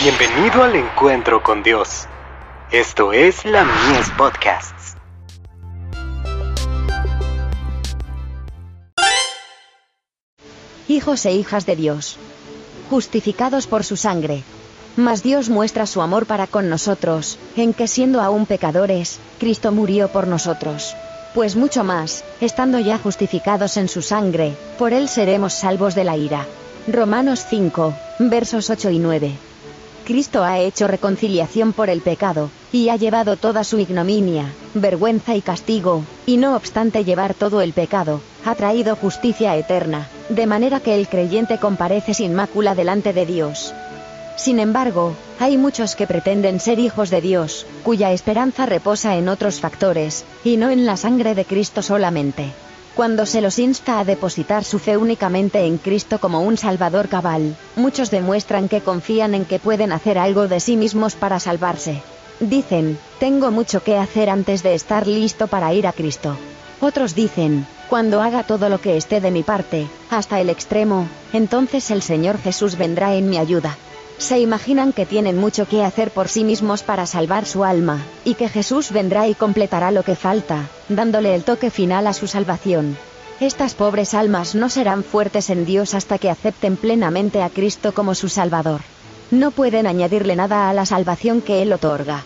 Bienvenido al encuentro con Dios. Esto es la Mies Podcasts. Hijos e hijas de Dios, justificados por su sangre. Mas Dios muestra su amor para con nosotros, en que siendo aún pecadores, Cristo murió por nosotros. Pues mucho más, estando ya justificados en su sangre, por él seremos salvos de la ira. Romanos 5, versos 8 y 9. Cristo ha hecho reconciliación por el pecado, y ha llevado toda su ignominia, vergüenza y castigo, y no obstante llevar todo el pecado, ha traído justicia eterna, de manera que el creyente comparece sin mácula delante de Dios. Sin embargo, hay muchos que pretenden ser hijos de Dios, cuya esperanza reposa en otros factores, y no en la sangre de Cristo solamente. Cuando se los insta a depositar su fe únicamente en Cristo como un Salvador cabal, muchos demuestran que confían en que pueden hacer algo de sí mismos para salvarse. Dicen, tengo mucho que hacer antes de estar listo para ir a Cristo. Otros dicen, cuando haga todo lo que esté de mi parte, hasta el extremo, entonces el Señor Jesús vendrá en mi ayuda. Se imaginan que tienen mucho que hacer por sí mismos para salvar su alma, y que Jesús vendrá y completará lo que falta, dándole el toque final a su salvación. Estas pobres almas no serán fuertes en Dios hasta que acepten plenamente a Cristo como su Salvador. No pueden añadirle nada a la salvación que Él otorga.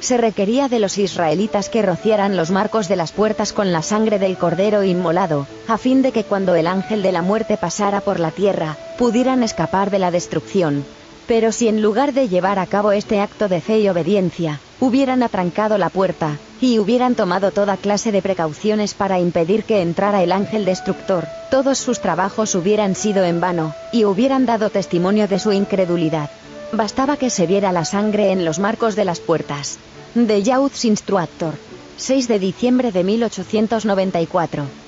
Se requería de los israelitas que rociaran los marcos de las puertas con la sangre del cordero inmolado, a fin de que cuando el ángel de la muerte pasara por la tierra, pudieran escapar de la destrucción, pero si en lugar de llevar a cabo este acto de fe y obediencia, hubieran atrancado la puerta, y hubieran tomado toda clase de precauciones para impedir que entrara el ángel destructor, todos sus trabajos hubieran sido en vano, y hubieran dado testimonio de su incredulidad. Bastaba que se viera la sangre en los marcos de las puertas. De Youth Instructor. 6 de diciembre de 1894.